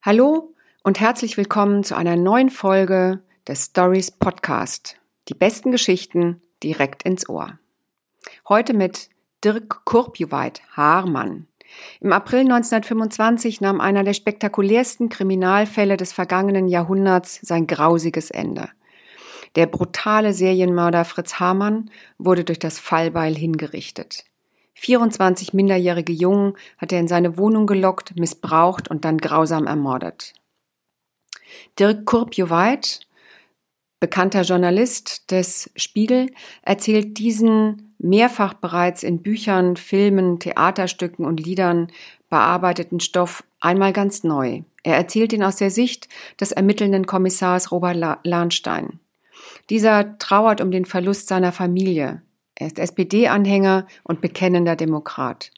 Hallo und herzlich willkommen zu einer neuen Folge des Stories Podcast. Die besten Geschichten direkt ins Ohr. Heute mit Dirk Kurpjuweit Haarmann. Im April 1925 nahm einer der spektakulärsten Kriminalfälle des vergangenen Jahrhunderts sein grausiges Ende. Der brutale Serienmörder Fritz Hamann wurde durch das Fallbeil hingerichtet. 24 minderjährige Jungen hat er in seine Wohnung gelockt, missbraucht und dann grausam ermordet. Dirk Kurpjoweit, bekannter Journalist des Spiegel, erzählt diesen mehrfach bereits in Büchern, Filmen, Theaterstücken und Liedern bearbeiteten Stoff einmal ganz neu. Er erzählt ihn aus der Sicht des ermittelnden Kommissars Robert Lahnstein. Dieser trauert um den Verlust seiner Familie. Er ist SPD-Anhänger und bekennender Demokrat.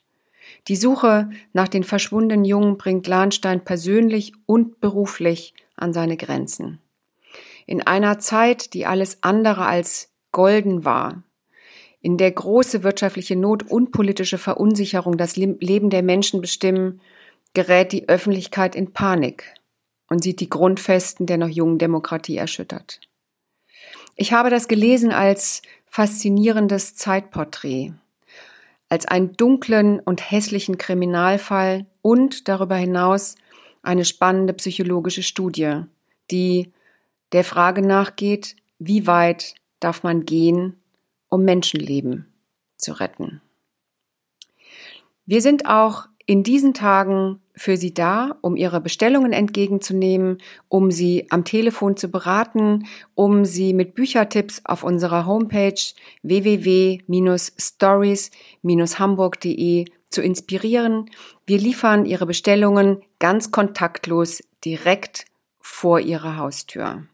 Die Suche nach den verschwundenen Jungen bringt Lahnstein persönlich und beruflich an seine Grenzen. In einer Zeit, die alles andere als golden war, in der große wirtschaftliche Not und politische Verunsicherung das Leben der Menschen bestimmen, gerät die Öffentlichkeit in Panik und sieht die Grundfesten der noch jungen Demokratie erschüttert. Ich habe das gelesen als faszinierendes Zeitporträt, als einen dunklen und hässlichen Kriminalfall und darüber hinaus eine spannende psychologische Studie, die der Frage nachgeht, wie weit darf man gehen, um Menschenleben zu retten. Wir sind auch in diesen Tagen für Sie da, um Ihre Bestellungen entgegenzunehmen, um Sie am Telefon zu beraten, um Sie mit Büchertipps auf unserer Homepage www.stories-hamburg.de zu inspirieren. Wir liefern Ihre Bestellungen ganz kontaktlos direkt vor Ihrer Haustür.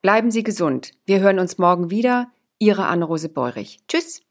Bleiben Sie gesund. Wir hören uns morgen wieder. Ihre Anne-Rose Beurich. Tschüss.